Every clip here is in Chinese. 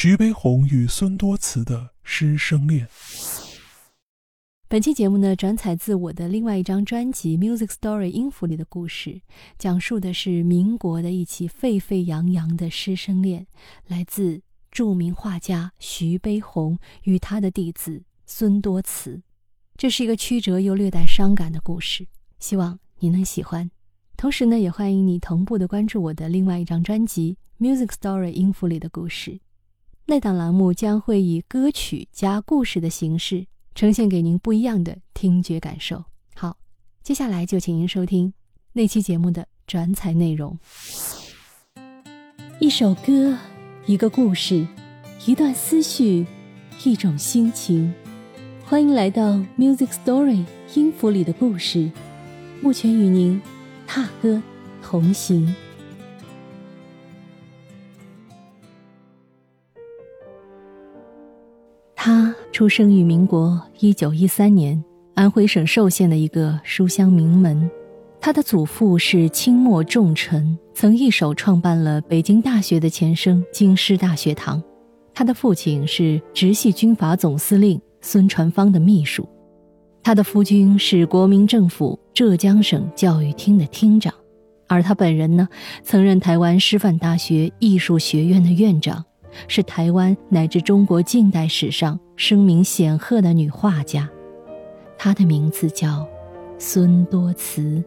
徐悲鸿与孙多慈的师生恋。本期节目呢，转采自我的另外一张专辑《Music Story》音符里的故事，讲述的是民国的一起沸沸扬扬的师生恋，来自著名画家徐悲鸿与他的弟子孙多慈。这是一个曲折又略带伤感的故事，希望你能喜欢。同时呢，也欢迎你同步的关注我的另外一张专辑《Music Story》音符里的故事。那档栏目将会以歌曲加故事的形式。呈现给您不一样的听觉感受。好，接下来就请您收听那期节目的转采内容。一首歌，一个故事，一段思绪，一种心情。欢迎来到 Music Story 音符里的故事，目前与您踏歌同行。出生于民国一九一三年安徽省寿县的一个书香名门。他的祖父是清末重臣，曾一手创办了北京大学的前身京师大学堂。他的父亲是直系军阀总司令孙传芳的秘书。他的夫君是国民政府浙江省教育厅的厅长，而他本人呢，曾任台湾师范大学艺术学院的院长。是台湾乃至中国近代史上声名显赫的女画家，她的名字叫孙多慈。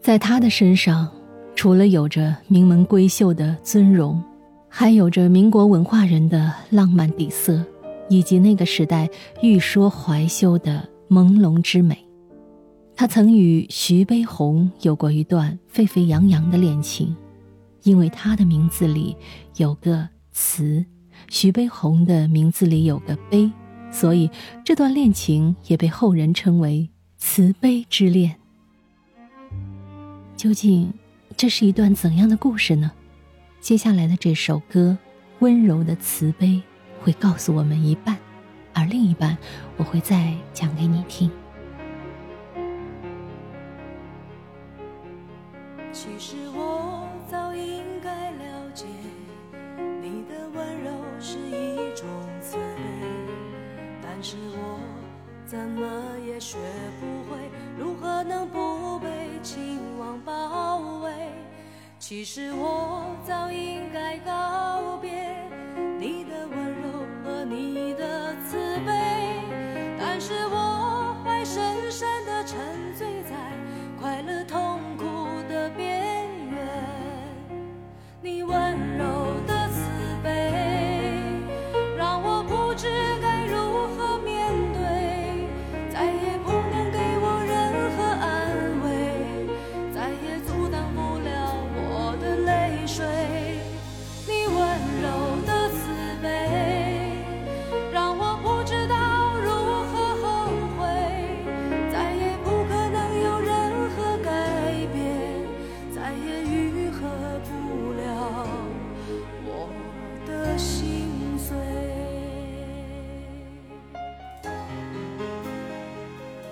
在她的身上，除了有着名门闺秀的尊容，还有着民国文化人的浪漫底色，以及那个时代欲说怀羞的朦胧之美。她曾与徐悲鸿有过一段沸沸扬扬的恋情。因为他的名字里有个慈，徐悲鸿的名字里有个悲，所以这段恋情也被后人称为慈悲之恋。究竟这是一段怎样的故事呢？接下来的这首歌《温柔的慈悲》会告诉我们一半，而另一半我会再讲给你听。其实也学不会，如何能不被情网包围？其实我早应该告别你的温柔和你的慈悲，但是我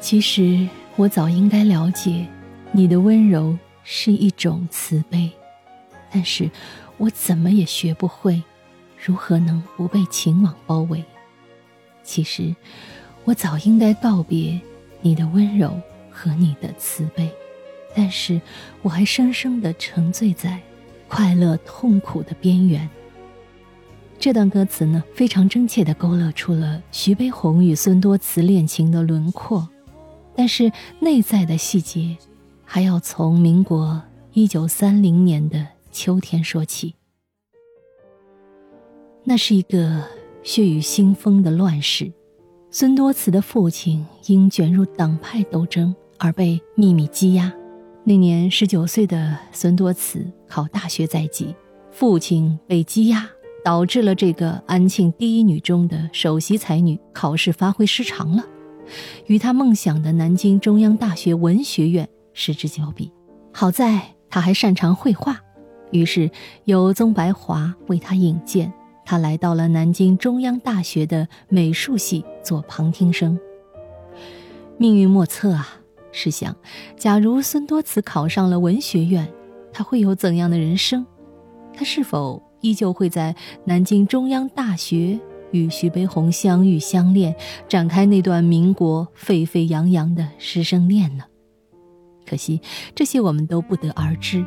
其实我早应该了解，你的温柔是一种慈悲，但是我怎么也学不会，如何能不被情网包围？其实我早应该告别你的温柔和你的慈悲，但是我还深深的沉醉在快乐痛苦的边缘。这段歌词呢，非常真切地勾勒出了徐悲鸿与孙多慈恋情的轮廓，但是内在的细节，还要从民国一九三零年的秋天说起。那是一个血雨腥风的乱世，孙多慈的父亲因卷入党派斗争而被秘密羁押。那年十九岁的孙多慈考大学在即，父亲被羁押。导致了这个安庆第一女中的首席才女考试发挥失常了，与他梦想的南京中央大学文学院失之交臂。好在他还擅长绘画，于是由宗白华为他引荐，他来到了南京中央大学的美术系做旁听生。命运莫测啊！试想，假如孙多慈考上了文学院，他会有怎样的人生？他是否？依旧会在南京中央大学与徐悲鸿相遇相恋，展开那段民国沸沸扬扬的师生恋呢？可惜这些我们都不得而知。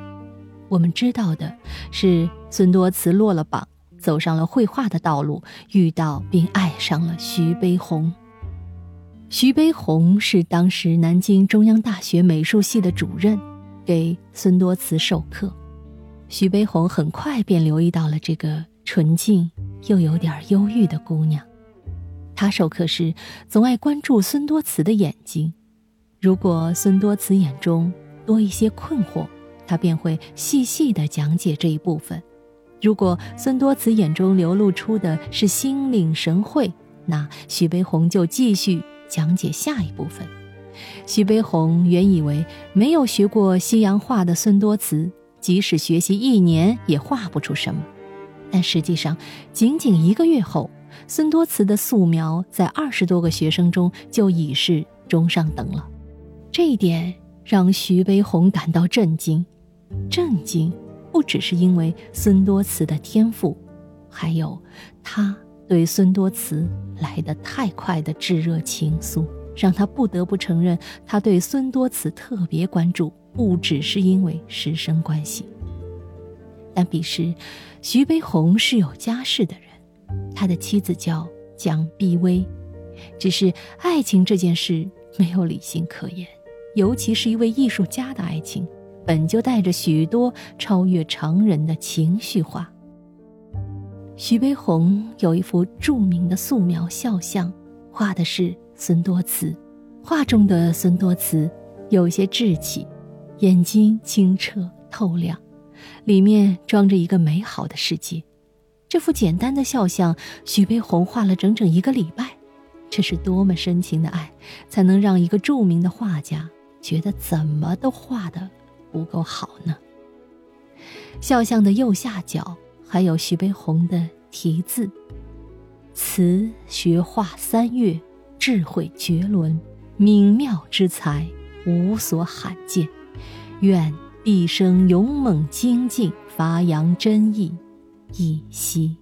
我们知道的是，孙多慈落了榜，走上了绘画的道路，遇到并爱上了徐悲鸿。徐悲鸿是当时南京中央大学美术系的主任，给孙多慈授课。徐悲鸿很快便留意到了这个纯净又有点忧郁的姑娘。他授课时总爱关注孙多慈的眼睛，如果孙多慈眼中多一些困惑。他便会细细地讲解这一部分。如果孙多慈眼中流露出的是心领神会，那徐悲鸿就继续讲解下一部分。徐悲鸿原以为没有学过西洋画的孙多慈，即使学习一年也画不出什么。但实际上，仅仅一个月后，孙多慈的素描在二十多个学生中就已是中上等了。这一点让徐悲鸿感到震惊。震惊，不只是因为孙多慈的天赋，还有他对孙多慈来得太快的炙热情愫，让他不得不承认，他对孙多慈特别关注，不只是因为师生关系。但彼时，徐悲鸿是有家室的人，他的妻子叫蒋碧薇，只是爱情这件事没有理性可言，尤其是一位艺术家的爱情。本就带着许多超越常人的情绪化。徐悲鸿有一幅著名的素描肖像，画的是孙多慈。画中的孙多慈有些稚气，眼睛清澈透亮，里面装着一个美好的世界。这幅简单的肖像，徐悲鸿画了整整一个礼拜。这是多么深情的爱，才能让一个著名的画家觉得怎么都画的。不够好呢。肖像的右下角还有徐悲鸿的题字：“词学画三月，智慧绝伦，敏妙之才无所罕见。愿毕生勇猛精进，发扬真意，一息。”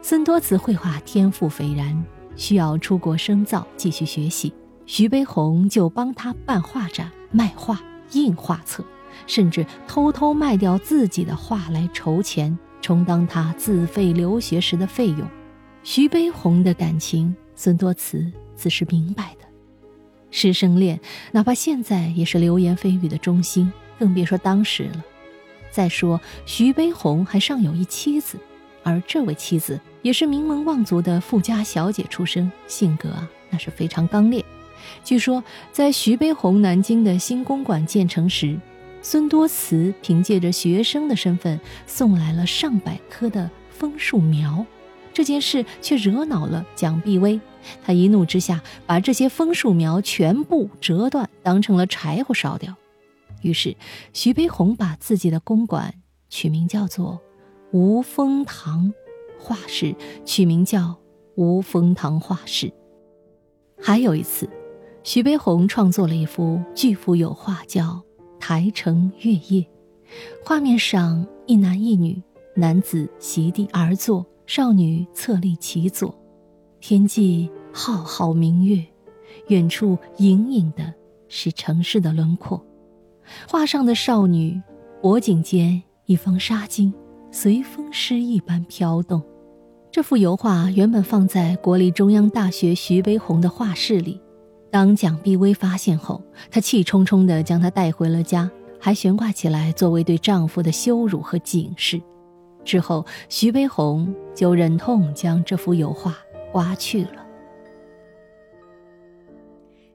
孙多慈绘画天赋斐然，需要出国深造继续学习，徐悲鸿就帮他办画展卖画。印画册，甚至偷偷卖掉自己的画来筹钱，充当他自费留学时的费用。徐悲鸿的感情，孙多慈自是明白的。师生恋，哪怕现在也是流言蜚语的中心，更别说当时了。再说，徐悲鸿还尚有一妻子，而这位妻子也是名门望族的富家小姐出身，性格啊，那是非常刚烈。据说，在徐悲鸿南京的新公馆建成时，孙多慈凭借着学生的身份送来了上百棵的枫树苗。这件事却惹恼了蒋碧薇，他一怒之下把这些枫树苗全部折断，当成了柴火烧掉。于是，徐悲鸿把自己的公馆取名叫做“无风堂”，画室取名叫“无风堂画室”。还有一次。徐悲鸿创作了一幅巨幅油画，叫《台城月夜》。画面上一男一女，男子席地而坐，少女侧立其左。天际浩浩明月，远处隐隐的是城市的轮廓。画上的少女脖颈间一方纱巾，随风诗一般飘动。这幅油画原本放在国立中央大学徐悲鸿的画室里。当蒋碧薇发现后，她气冲冲地将它带回了家，还悬挂起来作为对丈夫的羞辱和警示。之后，徐悲鸿就忍痛将这幅油画刮去了。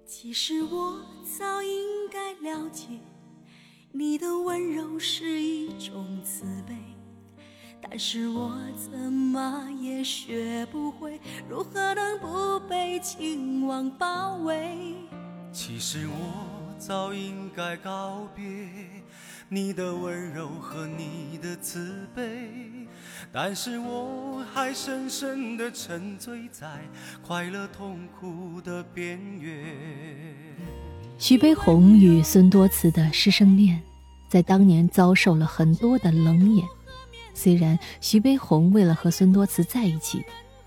其实我早应该了解，你的温柔是一种慈悲。但是我怎么也学不会，如何能不被情网包围？其实我早应该告别你的温柔和你的慈悲，但是我还深深的沉醉在快乐痛苦的边缘。徐悲鸿与孙多慈的师生恋，在当年遭受了很多的冷眼。虽然徐悲鸿为了和孙多慈在一起，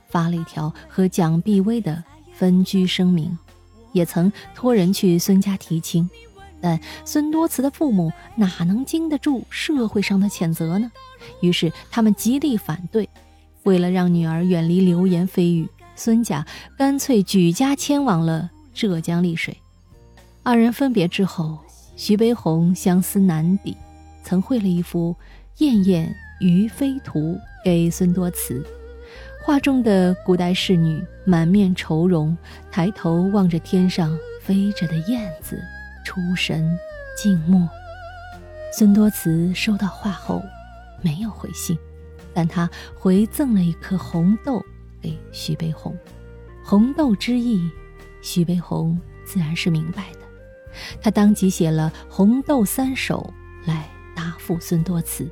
发了一条和蒋碧薇的分居声明，也曾托人去孙家提亲，但孙多慈的父母哪能经得住社会上的谴责呢？于是他们极力反对。为了让女儿远离流言蜚语，孙家干脆举家迁往了浙江丽水。二人分别之后，徐悲鸿相思难抵，曾绘了一幅《燕燕于飞图》给孙多慈。画中的古代仕女满面愁容，抬头望着天上飞着的燕子，出神静默。孙多慈收到画后，没有回信，但他回赠了一颗红豆给徐悲鸿。红豆之意，徐悲鸿自然是明白的。他当即写了《红豆三首》来答复孙多慈。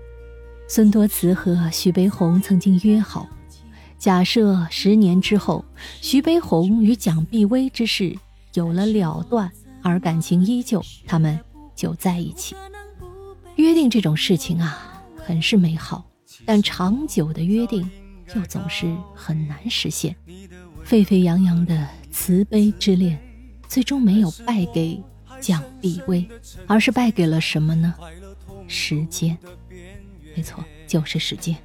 孙多慈和徐悲鸿曾经约好，假设十年之后，徐悲鸿与蒋碧薇之事有了了断，而感情依旧，他们就在一起。约定这种事情啊，很是美好，但长久的约定又总是很难实现。沸沸扬扬的慈悲之恋，最终没有败给。蒋碧薇，而是败给了什么呢？时间，没错，就是时间。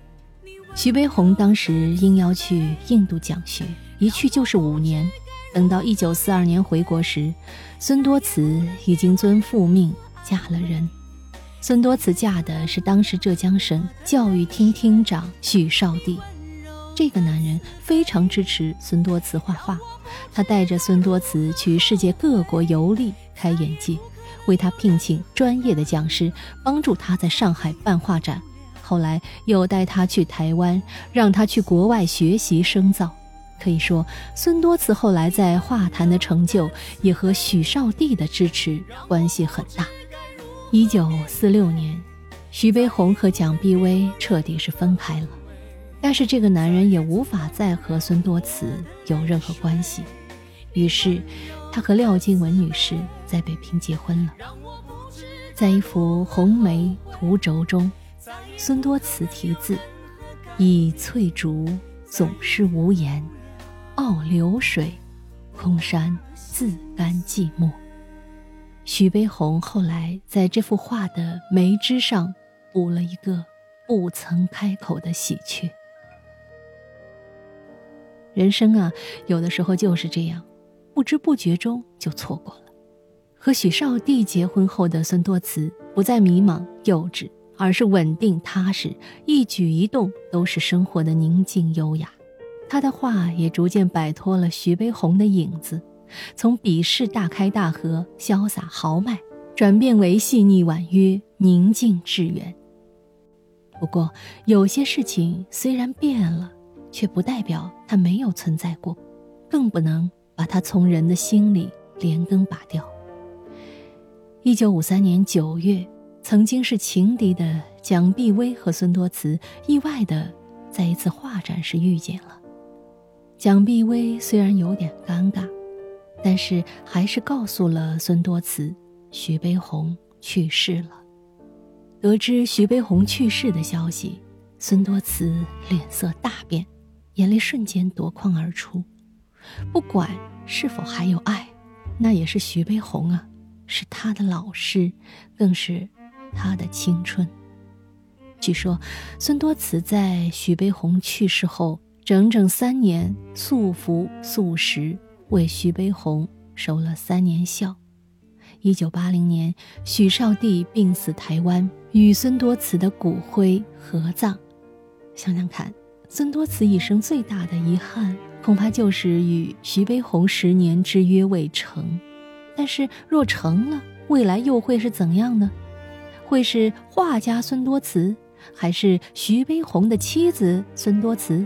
徐悲鸿当时应邀去印度讲学，一去就是五年。等到一九四二年回国时，孙多慈已经遵父命嫁了人。孙多慈嫁的是当时浙江省教育厅厅长许绍帝。这个男人非常支持孙多慈画画，他带着孙多慈去世界各国游历，开眼界，为他聘请专业的讲师，帮助他在上海办画展。后来又带他去台湾，让他去国外学习深造。可以说，孙多慈后来在画坛的成就，也和许绍帝的支持关系很大。一九四六年，徐悲鸿和蒋碧薇彻底是分开了。但是这个男人也无法再和孙多慈有任何关系，于是他和廖静文女士在北平结婚了。在一幅红梅图轴中，孙多慈题字：“以翠竹总是无言，傲流水，空山自甘寂寞。”徐悲鸿后来在这幅画的梅枝上补了一个不曾开口的喜鹊。人生啊，有的时候就是这样，不知不觉中就错过了。和许绍帝结婚后的孙多慈不再迷茫幼稚，而是稳定踏实，一举一动都是生活的宁静优雅。他的画也逐渐摆脱了徐悲鸿的影子，从笔势大开大合、潇洒豪迈，转变为细腻婉约、宁静致远。不过，有些事情虽然变了。却不代表它没有存在过，更不能把它从人的心里连根拔掉。一九五三年九月，曾经是情敌的蒋碧薇和孙多慈意外的在一次画展时遇见了。蒋碧薇虽然有点尴尬，但是还是告诉了孙多慈，徐悲鸿去世了。得知徐悲鸿去世的消息，孙多慈脸色大变。眼泪瞬间夺眶而出，不管是否还有爱，那也是徐悲鸿啊，是他的老师，更是他的青春。据说孙多慈在徐悲鸿去世后整整三年素服素食，为徐悲鸿守了三年孝。一九八零年，许绍帝病死台湾，与孙多慈的骨灰合葬。想想看。孙多慈一生最大的遗憾，恐怕就是与徐悲鸿十年之约未成。但是若成了，未来又会是怎样呢？会是画家孙多慈，还是徐悲鸿的妻子孙多慈？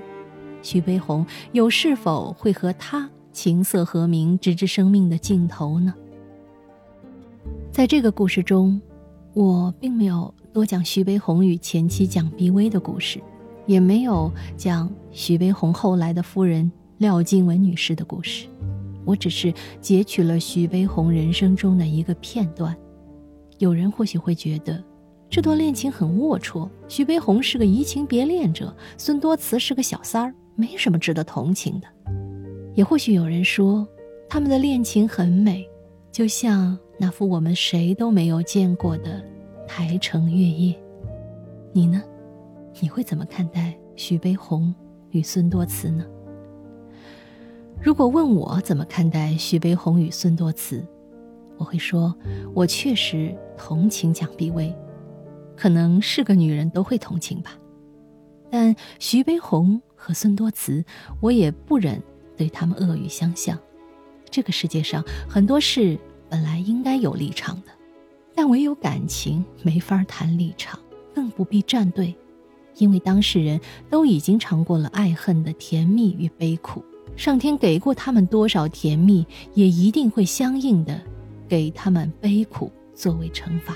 徐悲鸿又是否会和他琴瑟和鸣，直至生命的尽头呢？在这个故事中，我并没有多讲徐悲鸿与前妻蒋碧薇的故事。也没有讲徐悲鸿后来的夫人廖静文女士的故事，我只是截取了徐悲鸿人生中的一个片段。有人或许会觉得，这段恋情很龌龊。徐悲鸿是个移情别恋者，孙多慈是个小三儿，没什么值得同情的。也或许有人说，他们的恋情很美，就像那幅我们谁都没有见过的台城月夜。你呢？你会怎么看待徐悲鸿与孙多慈呢？如果问我怎么看待徐悲鸿与孙多慈，我会说，我确实同情蒋碧薇，可能是个女人都会同情吧。但徐悲鸿和孙多慈，我也不忍对他们恶语相向。这个世界上很多事本来应该有立场的，但唯有感情没法谈立场，更不必站队，因为当事人都已经尝过了爱恨的甜蜜与悲苦。上天给过他们多少甜蜜，也一定会相应的给他们悲苦作为惩罚。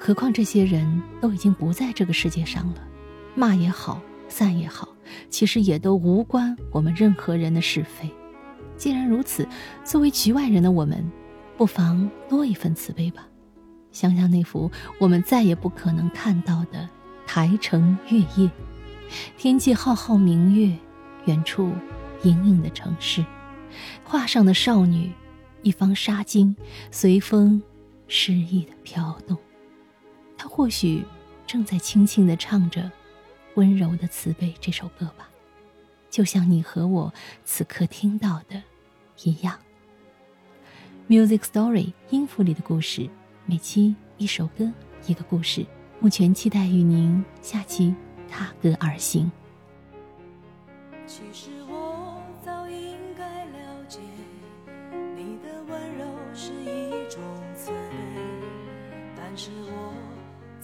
何况这些人都已经不在这个世界上了，骂也好，散也好，其实也都无关我们任何人的是非。既然如此，作为局外人的我们，不妨多一份慈悲吧。想想那幅我们再也不可能看到的台城月夜，天际浩浩明月，远处。隐隐的城市，画上的少女，一方纱巾，随风诗意的飘动。她或许正在轻轻的唱着《温柔的慈悲》这首歌吧，就像你和我此刻听到的一样。Music Story 音符里的故事，每期一首歌，一个故事。目前期待与您下期踏歌而行。其实。